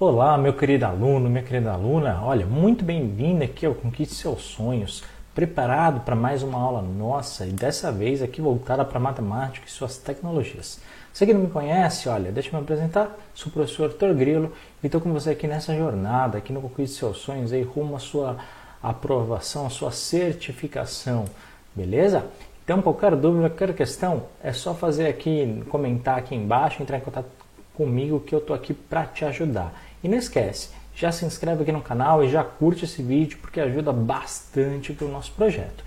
Olá, meu querido aluno, minha querida aluna. Olha, muito bem-vindo aqui ao Conquiste Seus Sonhos. Preparado para mais uma aula nossa e dessa vez aqui voltada para matemática e suas tecnologias. Você que não me conhece, olha, deixa eu me apresentar. Sou o professor Arthur Grilo e estou com você aqui nessa jornada, aqui no Conquiste Seus Sonhos, aí rumo à sua aprovação, à sua certificação, beleza? Então, qualquer dúvida, qualquer questão, é só fazer aqui, comentar aqui embaixo, entrar em contato comigo que eu estou aqui para te ajudar. E não esquece, já se inscreve aqui no canal e já curte esse vídeo porque ajuda bastante para o nosso projeto.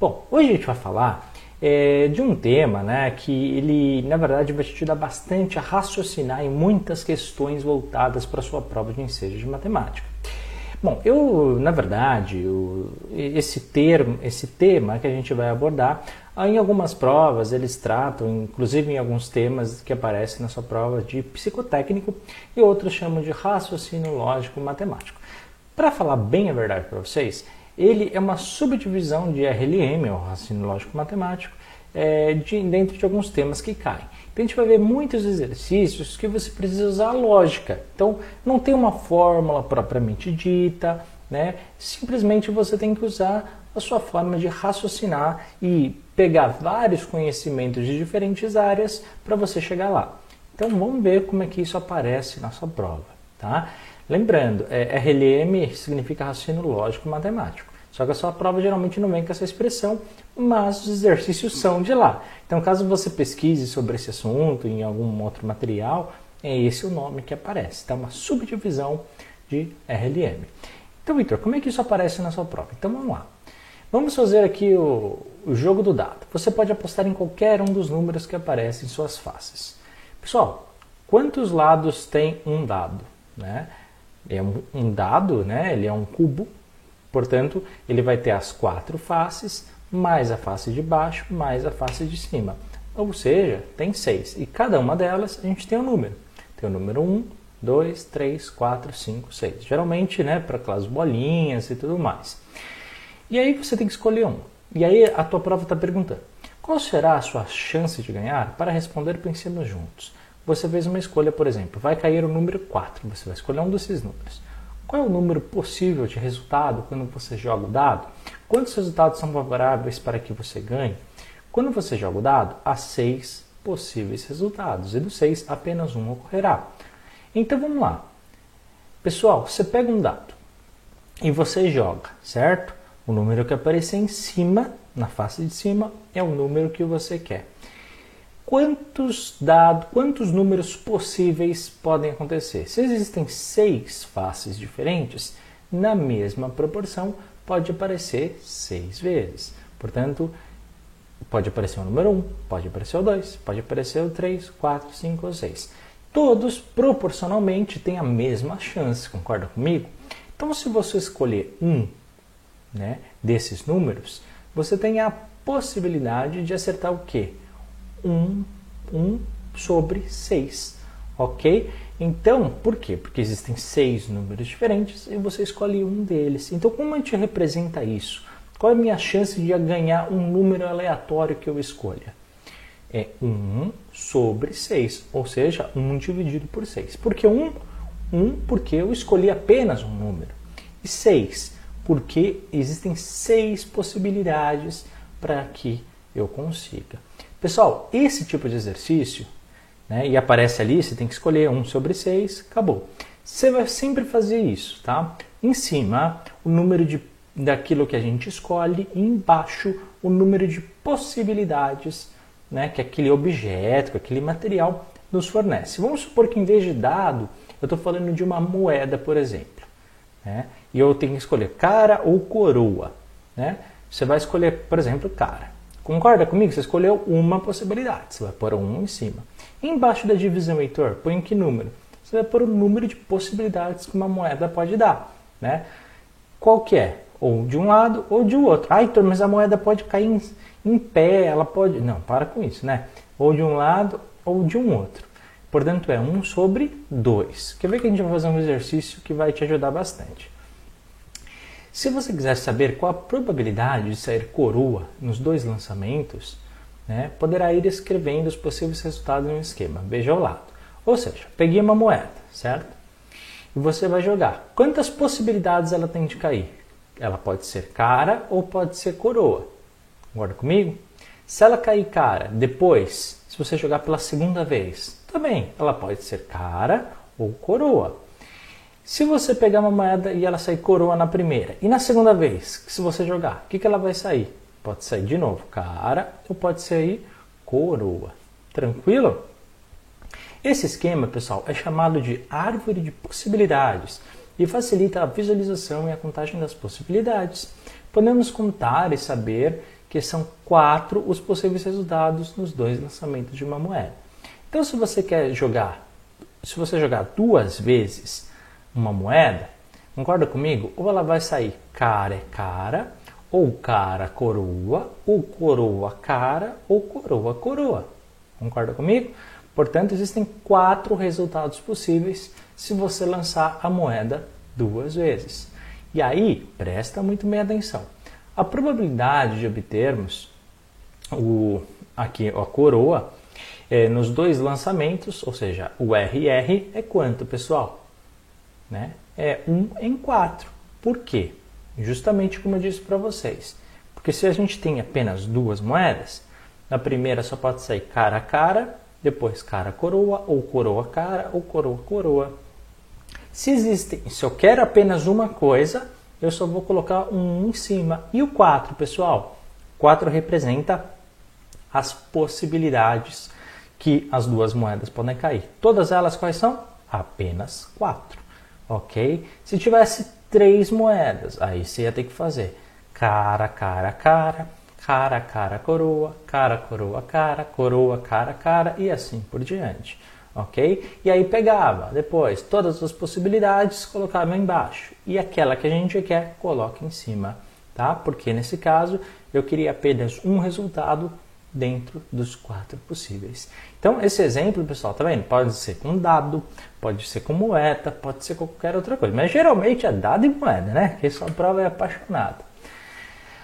Bom, hoje a gente vai falar é, de um tema né, que ele, na verdade, vai te ajudar bastante a raciocinar em muitas questões voltadas para a sua prova de ensejo de matemática. Bom, eu, na verdade, eu, esse termo, esse tema que a gente vai abordar, em algumas provas eles tratam, inclusive em alguns temas que aparecem na sua prova de psicotécnico e outros chamam de raciocínio lógico matemático. Para falar bem a verdade para vocês, ele é uma subdivisão de RLM, ou raciocínio lógico matemático, é, de, dentro de alguns temas que caem. Então a gente vai ver muitos exercícios que você precisa usar a lógica. Então não tem uma fórmula propriamente dita, né? Simplesmente você tem que usar a sua forma de raciocinar e pegar vários conhecimentos de diferentes áreas para você chegar lá. Então vamos ver como é que isso aparece na sua prova, tá? Lembrando, é, RLM significa raciocínio lógico matemático. Só que a sua prova geralmente não vem com essa expressão, mas os exercícios são de lá. Então, caso você pesquise sobre esse assunto em algum outro material, é esse o nome que aparece. Então, uma subdivisão de RLM. Então, Victor, como é que isso aparece na sua prova? Então, vamos lá. Vamos fazer aqui o, o jogo do dado. Você pode apostar em qualquer um dos números que aparecem em suas faces. Pessoal, quantos lados tem um dado? Né? É um, um dado, né? ele é um cubo Portanto, ele vai ter as quatro faces, mais a face de baixo, mais a face de cima. Ou seja, tem seis. E cada uma delas a gente tem um número. Tem o número 1, 2, 3, 4, 5, 6. Geralmente, né, para aquelas bolinhas e tudo mais. E aí você tem que escolher um. E aí a tua prova está perguntando: qual será a sua chance de ganhar? Para responder, pensemos juntos. Você fez uma escolha, por exemplo, vai cair o número 4. Você vai escolher um desses números. Qual é o número possível de resultado quando você joga o dado? Quantos resultados são favoráveis para que você ganhe? Quando você joga o dado, há seis possíveis resultados e dos seis apenas um ocorrerá. Então vamos lá. Pessoal, você pega um dado e você joga, certo? O número que aparecer em cima, na face de cima, é o número que você quer quantos dados, quantos números possíveis podem acontecer. Se existem seis faces diferentes, na mesma proporção pode aparecer seis vezes. Portanto, pode aparecer o número 1, pode aparecer o 2, pode aparecer o 3, 4, 5 ou 6. Todos proporcionalmente têm a mesma chance, concorda comigo? Então, se você escolher um né, desses números, você tem a possibilidade de acertar o quê? 1, 1 sobre 6, ok? Então, por quê? Porque existem seis números diferentes e você escolhe um deles. Então, como a gente representa isso? Qual é a minha chance de ganhar um número aleatório que eu escolha? É 1 sobre 6, ou seja, 1 dividido por 6. Por que 1? 1 porque eu escolhi apenas um número. E 6 porque existem seis possibilidades para que eu consiga. Pessoal, esse tipo de exercício, né, e aparece ali, você tem que escolher 1 sobre 6, acabou. Você vai sempre fazer isso, tá? Em cima, o número de, daquilo que a gente escolhe, e embaixo, o número de possibilidades né, que aquele objeto, que aquele material nos fornece. Vamos supor que em vez de dado, eu estou falando de uma moeda, por exemplo. Né? E eu tenho que escolher cara ou coroa. Né? Você vai escolher, por exemplo, cara. Concorda comigo? Você escolheu uma possibilidade. Você vai pôr um em cima. Embaixo da divisão, Heitor, põe que número? Você vai pôr o número de possibilidades que uma moeda pode dar. Né? Qual que é? Ou de um lado ou de outro. Ah, Heitor, mas a moeda pode cair em, em pé, ela pode... Não, para com isso, né? Ou de um lado ou de um outro. Portanto, é 1 sobre 2. Quer ver que a gente vai fazer um exercício que vai te ajudar bastante. Se você quiser saber qual a probabilidade de sair coroa nos dois lançamentos, né, poderá ir escrevendo os possíveis resultados no esquema. Veja ao lado. Ou seja, peguei uma moeda, certo? E você vai jogar. Quantas possibilidades ela tem de cair? Ela pode ser cara ou pode ser coroa. Concorda comigo? Se ela cair cara depois, se você jogar pela segunda vez, também ela pode ser cara ou coroa. Se você pegar uma moeda e ela sair coroa na primeira e na segunda vez, se você jogar, o que, que ela vai sair? Pode sair de novo cara ou pode sair coroa. Tranquilo? Esse esquema, pessoal, é chamado de árvore de possibilidades e facilita a visualização e a contagem das possibilidades. Podemos contar e saber que são quatro os possíveis resultados nos dois lançamentos de uma moeda. Então, se você quer jogar, se você jogar duas vezes uma moeda, concorda comigo? Ou ela vai sair cara é cara, ou cara coroa, ou coroa cara, ou coroa coroa. Concorda comigo? Portanto, existem quatro resultados possíveis se você lançar a moeda duas vezes. E aí, presta muito bem atenção. A probabilidade de obtermos o, aqui a coroa é, nos dois lançamentos, ou seja, o RR é quanto, pessoal? Né? É 1 em 4. Por quê? Justamente como eu disse para vocês. Porque se a gente tem apenas duas moedas, na primeira só pode sair cara a cara depois cara coroa, ou coroa cara, ou coroa coroa. Se existem, se eu quero apenas uma coisa, eu só vou colocar um em cima. E o 4, pessoal? 4 representa as possibilidades que as duas moedas podem cair. Todas elas quais são? Apenas 4. Ok? Se tivesse três moedas, aí você ia ter que fazer cara, cara, cara, cara, cara, coroa, cara, coroa, cara, coroa, cara, cara e assim por diante. Ok? E aí pegava depois todas as possibilidades, colocava embaixo. E aquela que a gente quer, coloca em cima. Tá? Porque nesse caso eu queria apenas um resultado dentro dos quatro possíveis. Então, esse exemplo, pessoal, tá vendo? Pode ser com dado, pode ser com moeda, pode ser com qualquer outra coisa. Mas geralmente é dado e moeda, né? Que só prova é apaixonado.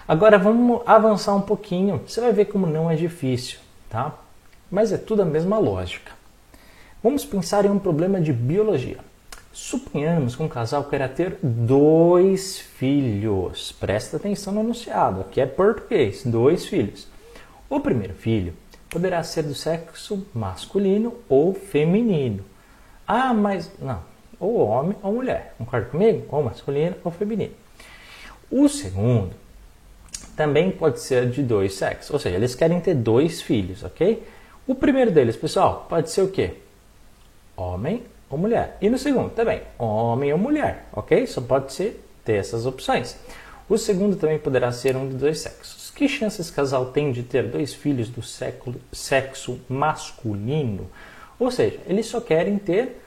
Agora vamos avançar um pouquinho. Você vai ver como não é difícil, tá? Mas é tudo a mesma lógica. Vamos pensar em um problema de biologia. Suponhamos que um casal queira ter dois filhos. Presta atenção no enunciado, aqui é português, dois filhos. O primeiro filho poderá ser do sexo masculino ou feminino. Ah, mas não, ou homem ou mulher, concorda comigo? Ou masculino ou feminino. O segundo também pode ser de dois sexos, ou seja, eles querem ter dois filhos, ok? O primeiro deles, pessoal, pode ser o quê? Homem ou mulher. E no segundo também, homem ou mulher, ok? Só pode ser ter essas opções. O segundo também poderá ser um de dois sexos. Que chances casal tem de ter dois filhos do século, sexo masculino? Ou seja, eles só querem ter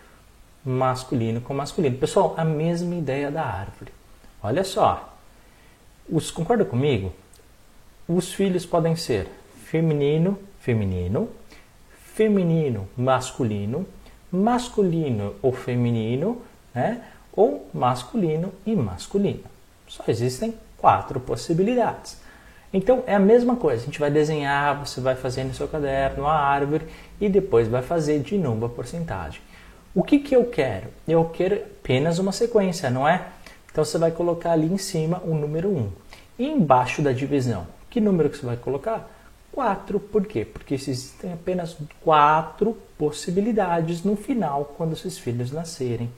masculino com masculino. Pessoal, a mesma ideia da árvore. Olha só, os, concorda comigo? Os filhos podem ser feminino, feminino, feminino, masculino, masculino ou feminino, né? ou masculino e masculino. Só existem quatro possibilidades. Então é a mesma coisa, a gente vai desenhar, você vai fazer no seu caderno a árvore e depois vai fazer de novo a porcentagem. O que, que eu quero? Eu quero apenas uma sequência, não é? Então você vai colocar ali em cima o número 1. E embaixo da divisão, que número que você vai colocar? 4. Por quê? Porque existem apenas quatro possibilidades no final quando esses filhos nascerem.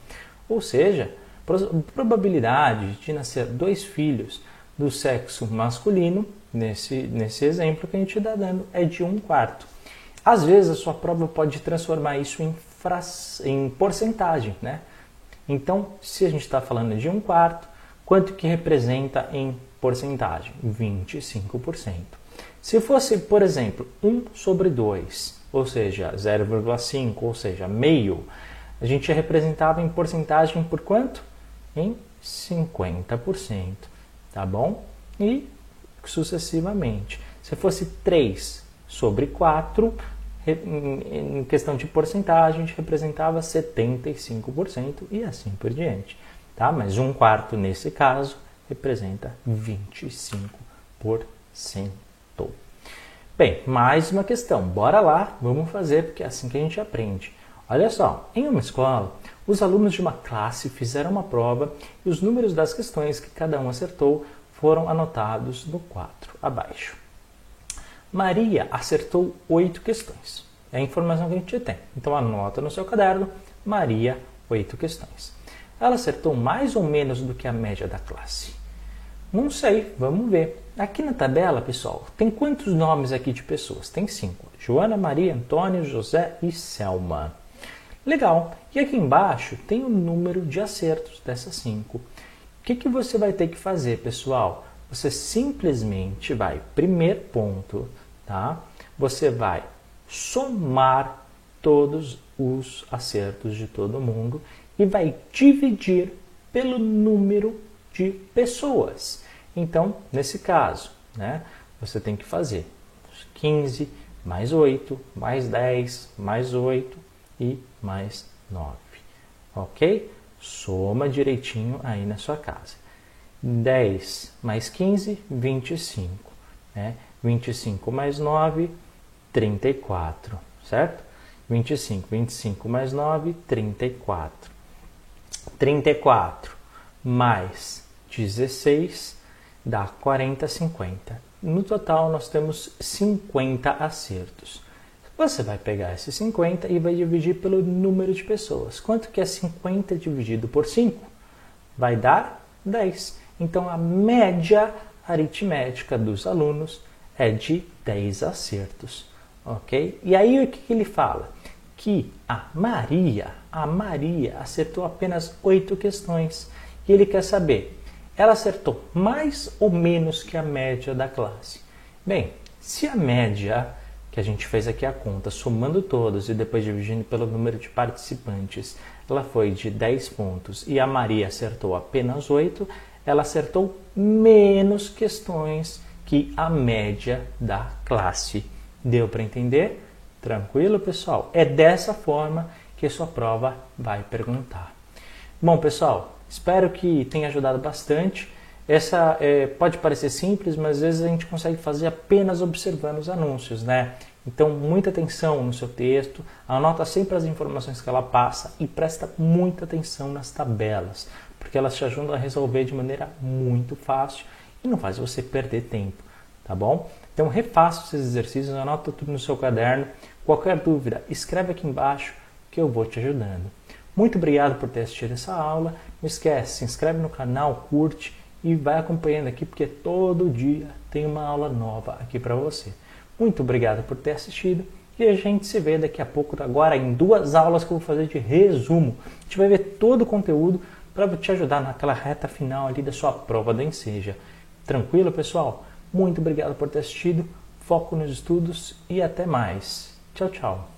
Ou seja, probabilidade de nascer dois filhos do sexo masculino, nesse, nesse exemplo que a gente está dando, é de 1 quarto. Às vezes a sua prova pode transformar isso em, em porcentagem, né? Então, se a gente está falando de um quarto, quanto que representa em porcentagem? 25%. Se fosse, por exemplo, 1 sobre 2, ou seja, 0,5, ou seja, meio, a gente representava em porcentagem por quanto? Em 50%, tá bom? E sucessivamente. Se fosse 3 sobre 4, em questão de porcentagem, a gente representava 75% e assim por diante. Tá? Mas um quarto nesse caso representa 25%. Bem, mais uma questão. Bora lá, vamos fazer, porque é assim que a gente aprende. Olha só, em uma escola, os alunos de uma classe fizeram uma prova e os números das questões que cada um acertou foram anotados no quadro abaixo. Maria acertou oito questões. É a informação que a gente tem. Então anota no seu caderno, Maria, oito questões. Ela acertou mais ou menos do que a média da classe? Não sei, vamos ver. Aqui na tabela, pessoal, tem quantos nomes aqui de pessoas? Tem cinco. Joana, Maria, Antônio, José e Selma. Legal. E aqui embaixo tem o número de acertos dessas cinco. O que, que você vai ter que fazer, pessoal? Você simplesmente vai, primeiro ponto, tá? Você vai somar todos os acertos de todo mundo e vai dividir pelo número de pessoas. Então, nesse caso, né, você tem que fazer 15 mais 8, mais 10, mais 8 e mais 9. Ok? Soma direitinho aí na sua casa. 10 mais 15, 25. Né? 25 mais 9, 34. Certo? 25. 25 mais 9, 34. 34 mais 16 dá 40, 50. No total, nós temos 50 acertos. Você vai pegar esses 50 e vai dividir pelo número de pessoas. Quanto que é 50 dividido por 5? Vai dar 10. Então, a média aritmética dos alunos é de 10 acertos. Ok? E aí, o que, ele fala? Que a Maria, a Maria acertou apenas 8 questões. E ele quer saber ela acertou mais ou menos que a média da classe. Bem, se a média que a gente fez aqui a conta, somando todos e depois dividindo pelo número de participantes, ela foi de 10 pontos e a Maria acertou apenas 8, ela acertou menos questões que a média da classe. Deu para entender? Tranquilo, pessoal? É dessa forma que sua prova vai perguntar. Bom, pessoal, Espero que tenha ajudado bastante. Essa é, pode parecer simples, mas às vezes a gente consegue fazer apenas observando os anúncios, né? Então, muita atenção no seu texto, anota sempre as informações que ela passa e presta muita atenção nas tabelas, porque elas te ajudam a resolver de maneira muito fácil e não faz você perder tempo, tá bom? Então, refaça esses exercícios, anota tudo no seu caderno. Qualquer dúvida, escreve aqui embaixo que eu vou te ajudando. Muito obrigado por ter assistido essa aula. Não esquece, se inscreve no canal, curte e vai acompanhando aqui porque todo dia tem uma aula nova aqui para você. Muito obrigado por ter assistido e a gente se vê daqui a pouco agora em duas aulas que eu vou fazer de resumo. A gente vai ver todo o conteúdo para te ajudar naquela reta final ali da sua prova da Enseja. Tranquilo, pessoal? Muito obrigado por ter assistido. Foco nos estudos e até mais. Tchau, tchau.